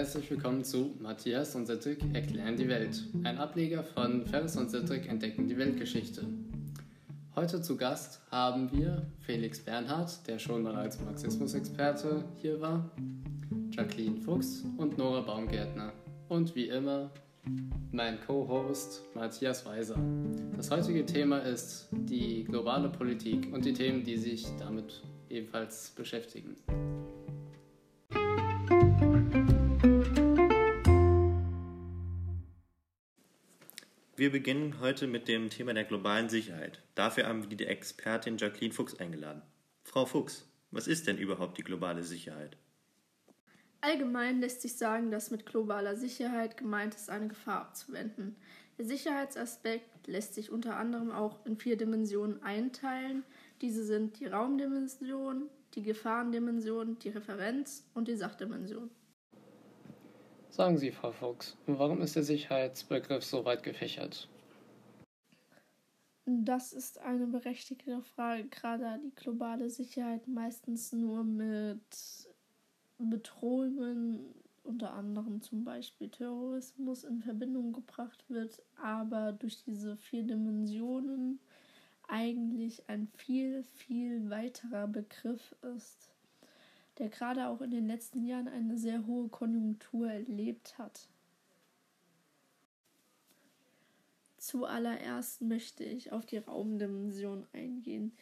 herzlich willkommen zu Matthias und Sittig erklären die Welt, ein Ableger von Ferris und Sittig entdecken die Weltgeschichte. Heute zu Gast haben wir Felix Bernhard, der schon mal als Marxismus-Experte hier war, Jacqueline Fuchs und Nora Baumgärtner. Und wie immer mein Co-Host Matthias Weiser. Das heutige Thema ist die globale Politik und die Themen, die sich damit ebenfalls beschäftigen. Wir beginnen heute mit dem Thema der globalen Sicherheit. Dafür haben wir die Expertin Jacqueline Fuchs eingeladen. Frau Fuchs, was ist denn überhaupt die globale Sicherheit? Allgemein lässt sich sagen, dass mit globaler Sicherheit gemeint ist, eine Gefahr abzuwenden. Der Sicherheitsaspekt lässt sich unter anderem auch in vier Dimensionen einteilen. Diese sind die Raumdimension, die Gefahrendimension, die Referenz und die Sachdimension. Sagen Sie, Frau Fuchs, warum ist der Sicherheitsbegriff so weit gefächert? Das ist eine berechtigte Frage, gerade da die globale Sicherheit meistens nur mit Bedrohungen, unter anderem zum Beispiel Terrorismus, in Verbindung gebracht wird, aber durch diese vier Dimensionen eigentlich ein viel, viel weiterer Begriff ist, der gerade auch in den letzten Jahren eine sehr hohe Konjunktur erlebt hat. Zuallererst möchte ich auf die Raumdimension eingehen.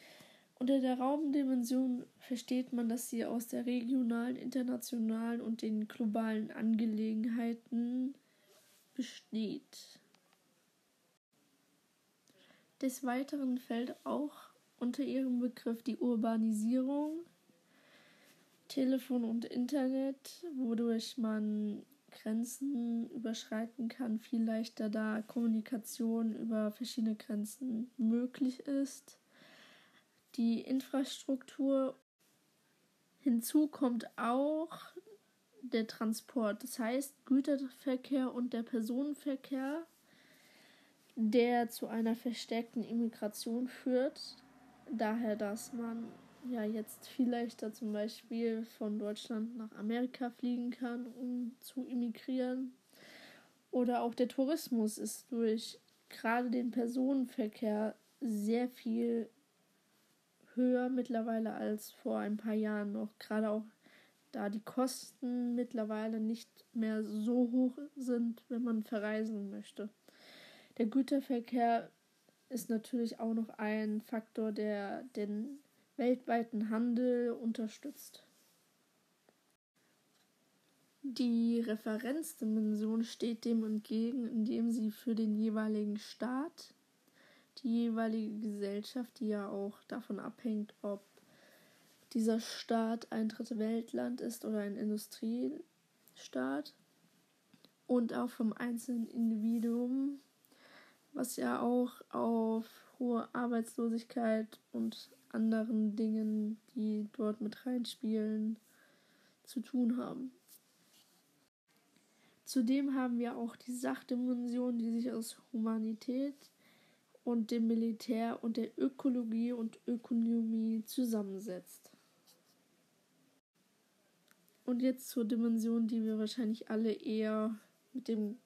Unter der Raumdimension versteht man, dass sie aus der regionalen, internationalen und den globalen Angelegenheiten besteht. Des Weiteren fällt auch unter ihrem Begriff die Urbanisierung, Telefon und Internet, wodurch man Grenzen überschreiten kann, viel leichter da Kommunikation über verschiedene Grenzen möglich ist. Die Infrastruktur hinzu kommt auch der Transport, das heißt Güterverkehr und der Personenverkehr der zu einer verstärkten Immigration führt. Daher, dass man ja jetzt viel leichter zum Beispiel von Deutschland nach Amerika fliegen kann, um zu immigrieren. Oder auch der Tourismus ist durch gerade den Personenverkehr sehr viel höher mittlerweile als vor ein paar Jahren noch. Gerade auch da die Kosten mittlerweile nicht mehr so hoch sind, wenn man verreisen möchte. Der Güterverkehr ist natürlich auch noch ein Faktor, der den weltweiten Handel unterstützt. Die Referenzdimension steht dem entgegen, indem sie für den jeweiligen Staat, die jeweilige Gesellschaft, die ja auch davon abhängt, ob dieser Staat ein dritte Weltland ist oder ein Industriestaat, und auch vom einzelnen Individuum was ja auch auf hohe Arbeitslosigkeit und anderen Dingen, die dort mit reinspielen, zu tun haben. Zudem haben wir auch die Sachdimension, die sich aus Humanität und dem Militär und der Ökologie und Ökonomie zusammensetzt. Und jetzt zur Dimension, die wir wahrscheinlich alle eher mit dem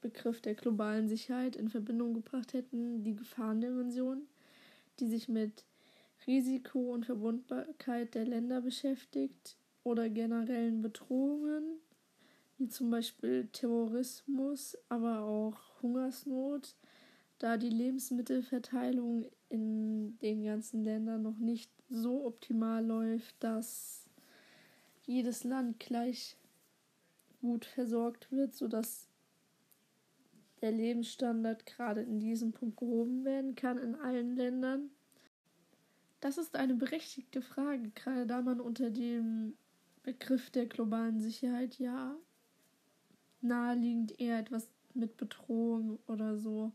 Begriff der globalen Sicherheit in Verbindung gebracht hätten, die Gefahrendimension, die sich mit Risiko und Verwundbarkeit der Länder beschäftigt oder generellen Bedrohungen, wie zum Beispiel Terrorismus, aber auch Hungersnot, da die Lebensmittelverteilung in den ganzen Ländern noch nicht so optimal läuft, dass jedes Land gleich gut versorgt wird, sodass der Lebensstandard gerade in diesem Punkt gehoben werden kann in allen Ländern? Das ist eine berechtigte Frage, gerade da man unter dem Begriff der globalen Sicherheit ja naheliegend eher etwas mit Bedrohung oder so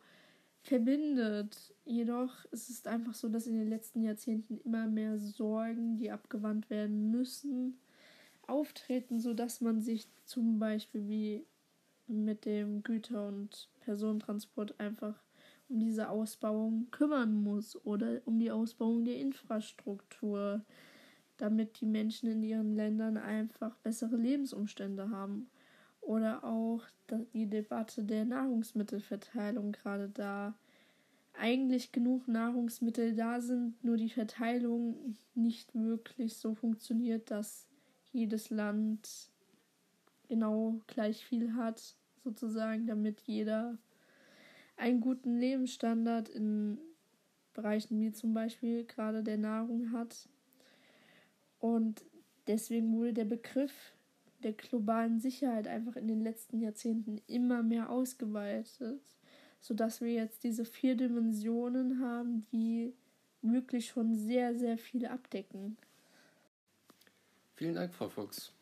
verbindet. Jedoch ist es einfach so, dass in den letzten Jahrzehnten immer mehr Sorgen, die abgewandt werden müssen, auftreten, sodass man sich zum Beispiel wie mit dem Güter- und Personentransport einfach um diese Ausbauung kümmern muss oder um die Ausbauung der Infrastruktur, damit die Menschen in ihren Ländern einfach bessere Lebensumstände haben. Oder auch die Debatte der Nahrungsmittelverteilung, gerade da eigentlich genug Nahrungsmittel da sind, nur die Verteilung nicht wirklich so funktioniert, dass jedes Land genau gleich viel hat, sozusagen, damit jeder einen guten Lebensstandard in Bereichen wie zum Beispiel gerade der Nahrung hat. Und deswegen wurde der Begriff der globalen Sicherheit einfach in den letzten Jahrzehnten immer mehr ausgeweitet, sodass wir jetzt diese vier Dimensionen haben, die wirklich schon sehr, sehr viel abdecken. Vielen Dank, Frau Fuchs.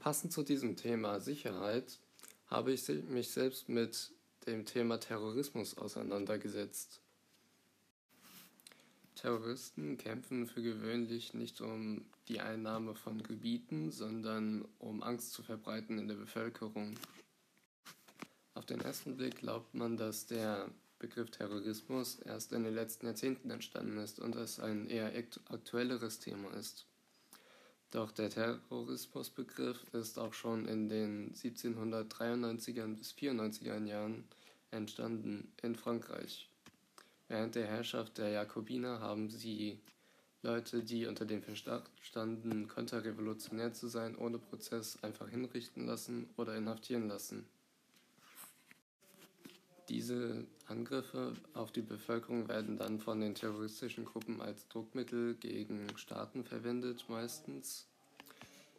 Passend zu diesem Thema Sicherheit habe ich mich selbst mit dem Thema Terrorismus auseinandergesetzt. Terroristen kämpfen für gewöhnlich nicht um die Einnahme von Gebieten, sondern um Angst zu verbreiten in der Bevölkerung. Auf den ersten Blick glaubt man, dass der Begriff Terrorismus erst in den letzten Jahrzehnten entstanden ist und es ein eher aktuelleres Thema ist. Doch der Terrorismusbegriff ist auch schon in den 1793er bis 94er Jahren entstanden in Frankreich. Während der Herrschaft der Jakobiner haben sie Leute, die unter dem Verdacht standen, konterrevolutionär zu sein, ohne Prozess einfach hinrichten lassen oder inhaftieren lassen. Diese Angriffe auf die Bevölkerung werden dann von den terroristischen Gruppen als Druckmittel gegen Staaten verwendet, meistens,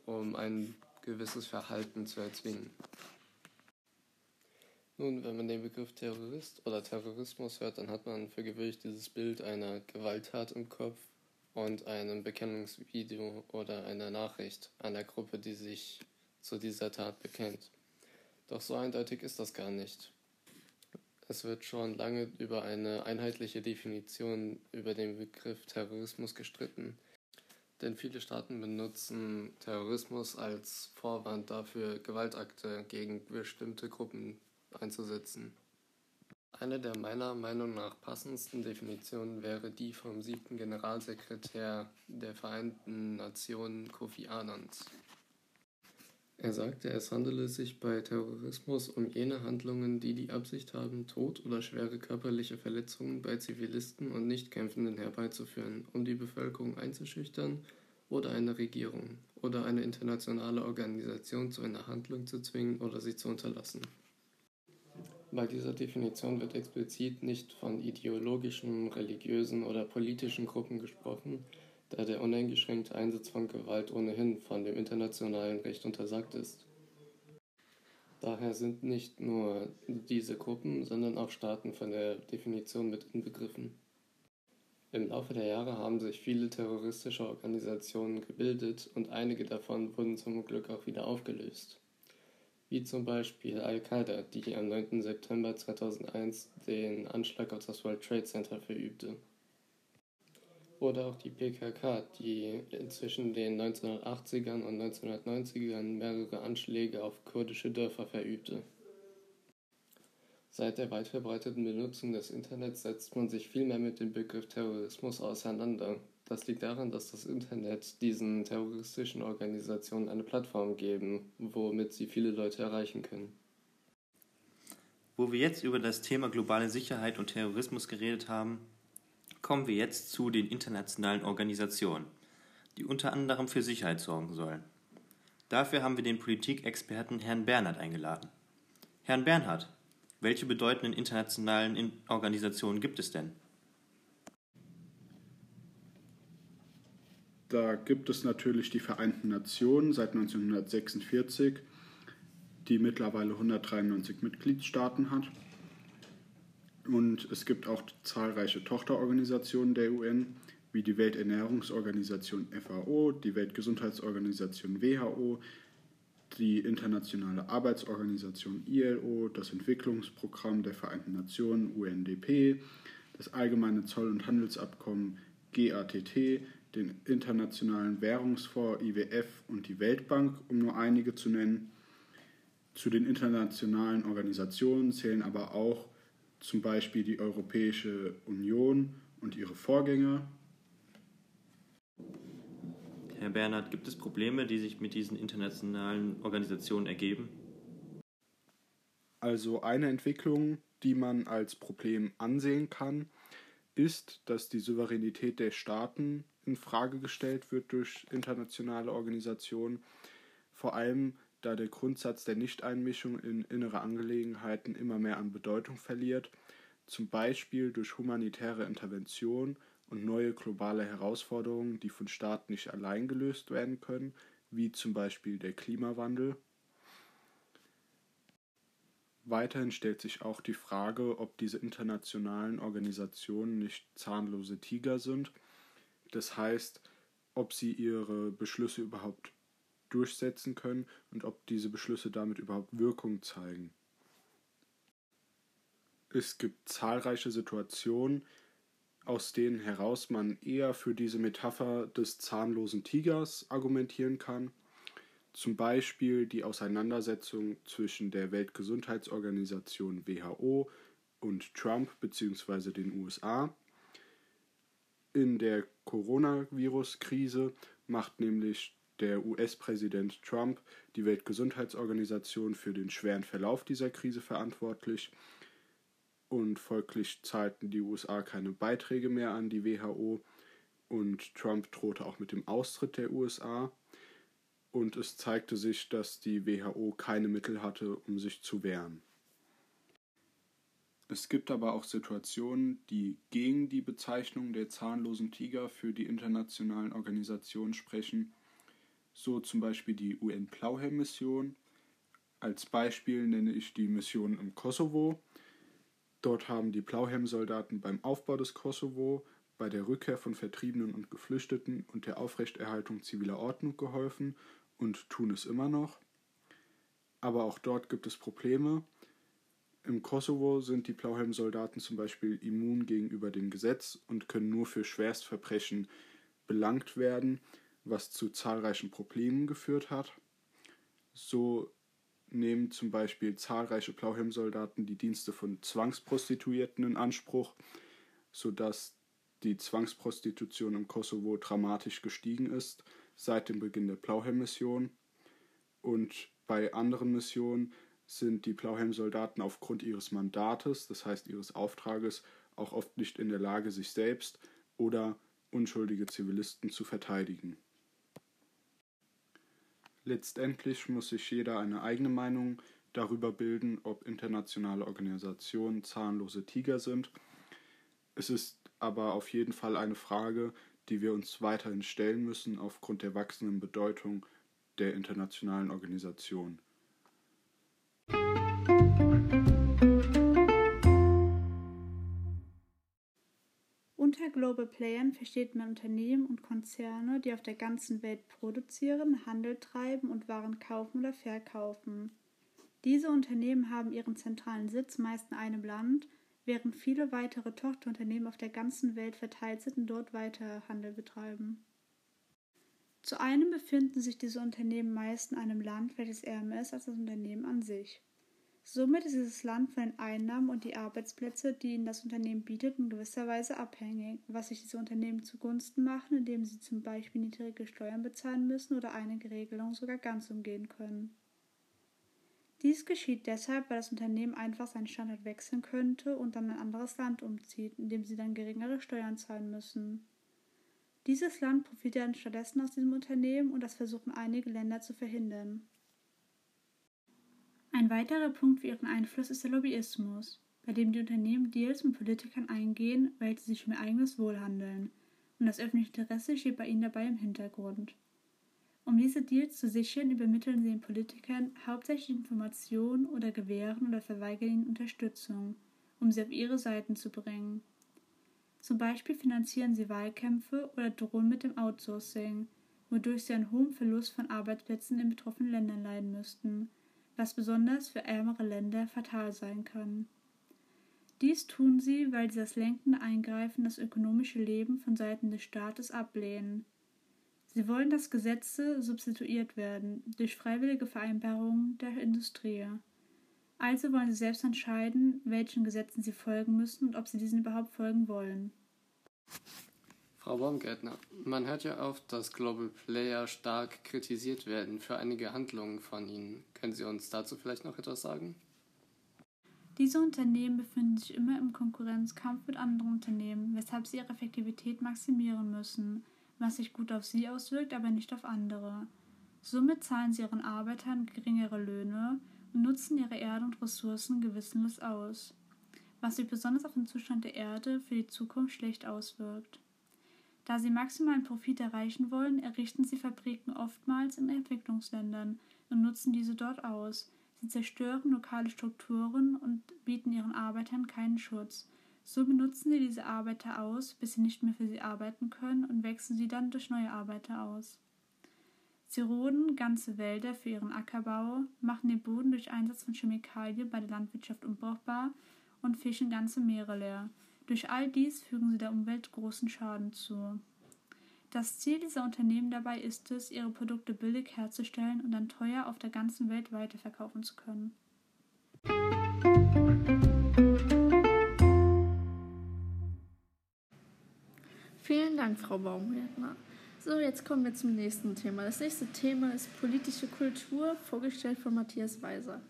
um ein gewisses Verhalten zu erzwingen. Nun, wenn man den Begriff Terrorist oder Terrorismus hört, dann hat man für gewöhnlich dieses Bild einer Gewalttat im Kopf und einem Bekennungsvideo oder einer Nachricht einer Gruppe, die sich zu dieser Tat bekennt. Doch so eindeutig ist das gar nicht. Es wird schon lange über eine einheitliche Definition über den Begriff Terrorismus gestritten, denn viele Staaten benutzen Terrorismus als Vorwand dafür, Gewaltakte gegen bestimmte Gruppen einzusetzen. Eine der meiner Meinung nach passendsten Definitionen wäre die vom siebten Generalsekretär der Vereinten Nationen Kofi Annans. Er sagte, es handele sich bei Terrorismus um jene Handlungen, die die Absicht haben, Tod oder schwere körperliche Verletzungen bei Zivilisten und Nichtkämpfenden herbeizuführen, um die Bevölkerung einzuschüchtern oder eine Regierung oder eine internationale Organisation zu einer Handlung zu zwingen oder sie zu unterlassen. Bei dieser Definition wird explizit nicht von ideologischen, religiösen oder politischen Gruppen gesprochen, da der uneingeschränkte Einsatz von Gewalt ohnehin von dem internationalen Recht untersagt ist. Daher sind nicht nur diese Gruppen, sondern auch Staaten von der Definition mit inbegriffen. Im Laufe der Jahre haben sich viele terroristische Organisationen gebildet und einige davon wurden zum Glück auch wieder aufgelöst wie zum Beispiel Al-Qaida, die am 9. September 2001 den Anschlag auf das World Trade Center verübte. Oder auch die PKK, die zwischen den 1980ern und 1990ern mehrere Anschläge auf kurdische Dörfer verübte. Seit der weit verbreiteten Benutzung des Internets setzt man sich viel mehr mit dem Begriff Terrorismus auseinander das liegt daran, dass das Internet diesen terroristischen Organisationen eine Plattform geben, womit sie viele Leute erreichen können. Wo wir jetzt über das Thema globale Sicherheit und Terrorismus geredet haben, kommen wir jetzt zu den internationalen Organisationen, die unter anderem für Sicherheit sorgen sollen. Dafür haben wir den Politikexperten Herrn Bernhard eingeladen. Herrn Bernhard, welche bedeutenden internationalen Organisationen gibt es denn? Da gibt es natürlich die Vereinten Nationen seit 1946, die mittlerweile 193 Mitgliedstaaten hat. Und es gibt auch zahlreiche Tochterorganisationen der UN, wie die Welternährungsorganisation FAO, die Weltgesundheitsorganisation WHO, die Internationale Arbeitsorganisation ILO, das Entwicklungsprogramm der Vereinten Nationen UNDP, das Allgemeine Zoll- und Handelsabkommen GATT, den Internationalen Währungsfonds IWF und die Weltbank, um nur einige zu nennen. Zu den internationalen Organisationen zählen aber auch zum Beispiel die Europäische Union und ihre Vorgänger. Herr Bernhard, gibt es Probleme, die sich mit diesen internationalen Organisationen ergeben? Also eine Entwicklung, die man als Problem ansehen kann, ist, dass die Souveränität der Staaten in Frage gestellt wird durch internationale Organisationen, vor allem da der Grundsatz der Nichteinmischung in innere Angelegenheiten immer mehr an Bedeutung verliert, zum Beispiel durch humanitäre Intervention und neue globale Herausforderungen, die von Staaten nicht allein gelöst werden können, wie zum Beispiel der Klimawandel. Weiterhin stellt sich auch die Frage, ob diese internationalen Organisationen nicht zahnlose Tiger sind. Das heißt, ob sie ihre Beschlüsse überhaupt durchsetzen können und ob diese Beschlüsse damit überhaupt Wirkung zeigen. Es gibt zahlreiche Situationen, aus denen heraus man eher für diese Metapher des zahnlosen Tigers argumentieren kann. Zum Beispiel die Auseinandersetzung zwischen der Weltgesundheitsorganisation WHO und Trump bzw. den USA. In der Coronavirus-Krise macht nämlich der US-Präsident Trump die Weltgesundheitsorganisation für den schweren Verlauf dieser Krise verantwortlich. Und folglich zahlten die USA keine Beiträge mehr an die WHO und Trump drohte auch mit dem Austritt der USA und es zeigte sich, dass die WHO keine Mittel hatte, um sich zu wehren. Es gibt aber auch Situationen, die gegen die Bezeichnung der zahnlosen Tiger für die internationalen Organisationen sprechen, so zum Beispiel die UN-Plauhelm-Mission. Als Beispiel nenne ich die Mission im Kosovo. Dort haben die Plauhelm-Soldaten beim Aufbau des Kosovo, bei der Rückkehr von Vertriebenen und Geflüchteten und der Aufrechterhaltung ziviler Ordnung geholfen und tun es immer noch. Aber auch dort gibt es Probleme. Im Kosovo sind die Blauhelm-Soldaten zum Beispiel immun gegenüber dem Gesetz und können nur für Schwerstverbrechen belangt werden, was zu zahlreichen Problemen geführt hat. So nehmen zum Beispiel zahlreiche Blauhelm-Soldaten die Dienste von Zwangsprostituierten in Anspruch, sodass die Zwangsprostitution im Kosovo dramatisch gestiegen ist seit dem Beginn der Blauhelm-Mission. Und bei anderen Missionen sind die Blauhelm-Soldaten aufgrund ihres Mandates, das heißt ihres Auftrages, auch oft nicht in der Lage, sich selbst oder unschuldige Zivilisten zu verteidigen. Letztendlich muss sich jeder eine eigene Meinung darüber bilden, ob internationale Organisationen zahnlose Tiger sind. Es ist aber auf jeden Fall eine Frage, die wir uns weiterhin stellen müssen aufgrund der wachsenden Bedeutung der internationalen Organisation. Unter Global Playern versteht man Unternehmen und Konzerne, die auf der ganzen Welt produzieren, Handel treiben und Waren kaufen oder verkaufen. Diese Unternehmen haben ihren zentralen Sitz meist in einem Land während viele weitere Tochterunternehmen auf der ganzen Welt verteilt sind und dort weiter Handel betreiben. Zu einem befinden sich diese Unternehmen meist in einem Land, welches ist als das Unternehmen an sich. Somit ist dieses Land von den Einnahmen und die Arbeitsplätze, die ihnen das Unternehmen bietet, in gewisser Weise abhängig, was sich diese Unternehmen zugunsten machen, indem sie zum Beispiel niedrige Steuern bezahlen müssen oder einige Regelungen sogar ganz umgehen können. Dies geschieht deshalb, weil das Unternehmen einfach seinen Standort wechseln könnte und dann ein anderes Land umzieht, in dem sie dann geringere Steuern zahlen müssen. Dieses Land profitiert dann stattdessen aus diesem Unternehmen und das versuchen einige Länder zu verhindern. Ein weiterer Punkt für ihren Einfluss ist der Lobbyismus, bei dem die Unternehmen Deals mit Politikern eingehen, welche sich um ihr eigenes Wohl handeln, und das öffentliche Interesse steht bei ihnen dabei im Hintergrund. Um diese Deals zu sichern, übermitteln sie den Politikern hauptsächlich Informationen oder gewähren oder verweigern ihnen Unterstützung, um sie auf ihre Seiten zu bringen. Zum Beispiel finanzieren sie Wahlkämpfe oder drohen mit dem Outsourcing, wodurch sie einen hohen Verlust von Arbeitsplätzen in betroffenen Ländern leiden müssten, was besonders für ärmere Länder fatal sein kann. Dies tun sie, weil sie das lenkende Eingreifen in das ökonomische Leben von Seiten des Staates ablehnen Sie wollen, dass Gesetze substituiert werden durch freiwillige Vereinbarungen der Industrie. Also wollen sie selbst entscheiden, welchen Gesetzen sie folgen müssen und ob sie diesen überhaupt folgen wollen. Frau Baumgärtner, man hört ja oft, dass Global Player stark kritisiert werden für einige Handlungen von ihnen. Können Sie uns dazu vielleicht noch etwas sagen? Diese Unternehmen befinden sich immer im Konkurrenzkampf mit anderen Unternehmen, weshalb sie ihre Effektivität maximieren müssen, was sich gut auf sie auswirkt, aber nicht auf andere. Somit zahlen sie ihren Arbeitern geringere Löhne und nutzen ihre Erde und Ressourcen gewissenlos aus, was sich besonders auf den Zustand der Erde für die Zukunft schlecht auswirkt. Da sie maximalen Profit erreichen wollen, errichten sie Fabriken oftmals in Entwicklungsländern und nutzen diese dort aus, Sie zerstören lokale Strukturen und bieten ihren Arbeitern keinen Schutz. So benutzen sie diese Arbeiter aus, bis sie nicht mehr für sie arbeiten können und wechseln sie dann durch neue Arbeiter aus. Sie roden ganze Wälder für ihren Ackerbau, machen den Boden durch Einsatz von Chemikalien bei der Landwirtschaft unbrauchbar und fischen ganze Meere leer. Durch all dies fügen sie der Umwelt großen Schaden zu. Das Ziel dieser Unternehmen dabei ist es, ihre Produkte billig herzustellen und dann teuer auf der ganzen Welt weiterverkaufen zu können. Vielen Dank, Frau Baumgärtner. So, jetzt kommen wir zum nächsten Thema. Das nächste Thema ist politische Kultur, vorgestellt von Matthias Weiser.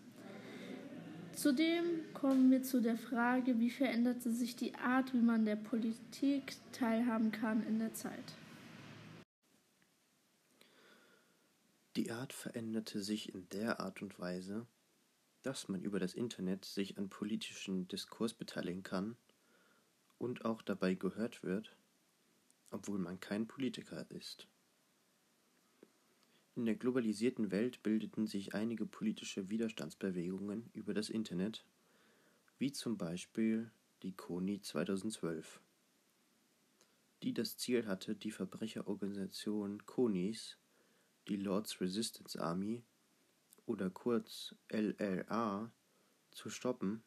Zudem kommen wir zu der Frage, wie veränderte sich die Art, wie man der Politik teilhaben kann in der Zeit. Die Art veränderte sich in der Art und Weise, dass man über das Internet sich an politischen Diskurs beteiligen kann und auch dabei gehört wird, obwohl man kein Politiker ist. In der globalisierten Welt bildeten sich einige politische Widerstandsbewegungen über das Internet, wie zum Beispiel die Koni 2012, die das Ziel hatte, die Verbrecherorganisation Konis die Lords Resistance Army oder kurz LRA zu stoppen,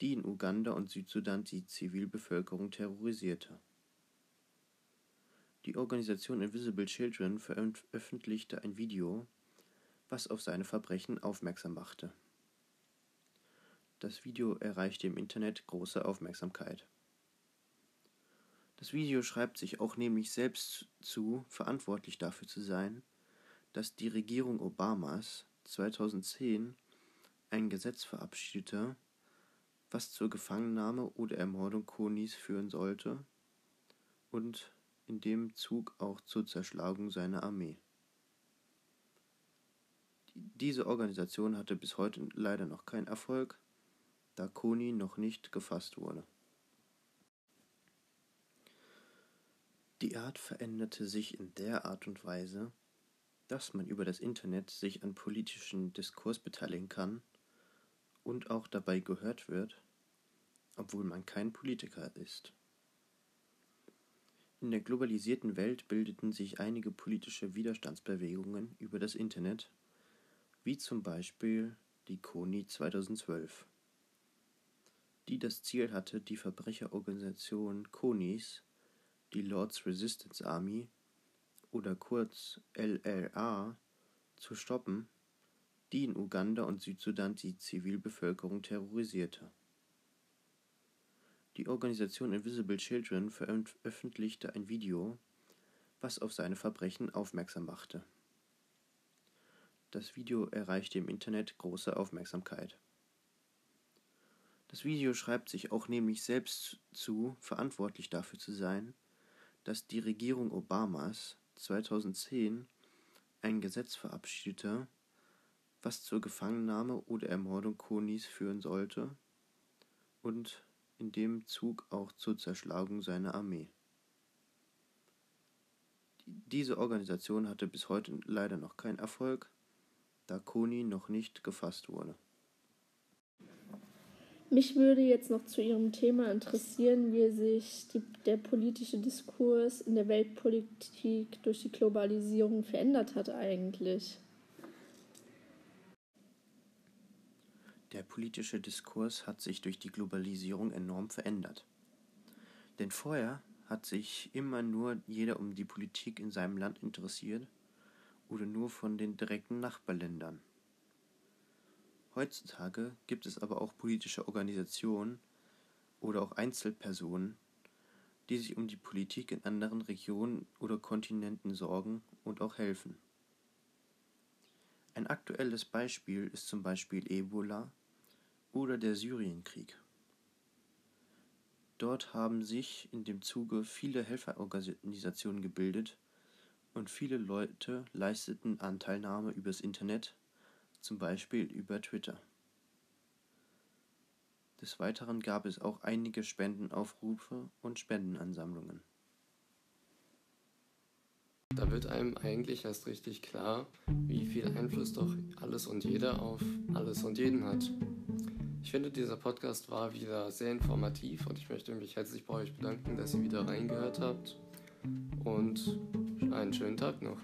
die in Uganda und Südsudan die Zivilbevölkerung terrorisierte. Die Organisation Invisible Children veröffentlichte ein Video, was auf seine Verbrechen aufmerksam machte. Das Video erreichte im Internet große Aufmerksamkeit. Das Video schreibt sich auch nämlich selbst zu, verantwortlich dafür zu sein, dass die Regierung Obamas 2010 ein Gesetz verabschiedete, was zur Gefangennahme oder Ermordung Konis führen sollte und in dem Zug auch zur Zerschlagung seiner Armee. Diese Organisation hatte bis heute leider noch keinen Erfolg, da Koni noch nicht gefasst wurde. Die Art veränderte sich in der Art und Weise, dass man über das Internet sich an politischen Diskurs beteiligen kann und auch dabei gehört wird, obwohl man kein Politiker ist. In der globalisierten Welt bildeten sich einige politische Widerstandsbewegungen über das Internet, wie zum Beispiel die Koni 2012, die das Ziel hatte, die Verbrecherorganisation Konis, die Lords Resistance Army, oder kurz LRA zu stoppen, die in Uganda und Südsudan die Zivilbevölkerung terrorisierte. Die Organisation Invisible Children veröffentlichte ein Video, was auf seine Verbrechen aufmerksam machte. Das Video erreichte im Internet große Aufmerksamkeit. Das Video schreibt sich auch nämlich selbst zu, verantwortlich dafür zu sein, dass die Regierung Obamas 2010 ein Gesetz verabschiedete, was zur Gefangennahme oder Ermordung Konis führen sollte und in dem Zug auch zur Zerschlagung seiner Armee. Diese Organisation hatte bis heute leider noch keinen Erfolg, da Koni noch nicht gefasst wurde. Mich würde jetzt noch zu Ihrem Thema interessieren, wie sich die, der politische Diskurs in der Weltpolitik durch die Globalisierung verändert hat eigentlich. Der politische Diskurs hat sich durch die Globalisierung enorm verändert. Denn vorher hat sich immer nur jeder um die Politik in seinem Land interessiert oder nur von den direkten Nachbarländern. Heutzutage gibt es aber auch politische Organisationen oder auch Einzelpersonen, die sich um die Politik in anderen Regionen oder Kontinenten sorgen und auch helfen. Ein aktuelles Beispiel ist zum Beispiel Ebola oder der Syrienkrieg. Dort haben sich in dem Zuge viele Helferorganisationen gebildet und viele Leute leisteten Anteilnahme übers Internet, zum Beispiel über Twitter. Des Weiteren gab es auch einige Spendenaufrufe und Spendenansammlungen. Da wird einem eigentlich erst richtig klar, wie viel Einfluss doch alles und jeder auf alles und jeden hat. Ich finde, dieser Podcast war wieder sehr informativ und ich möchte mich herzlich bei euch bedanken, dass ihr wieder reingehört habt. Und einen schönen Tag noch.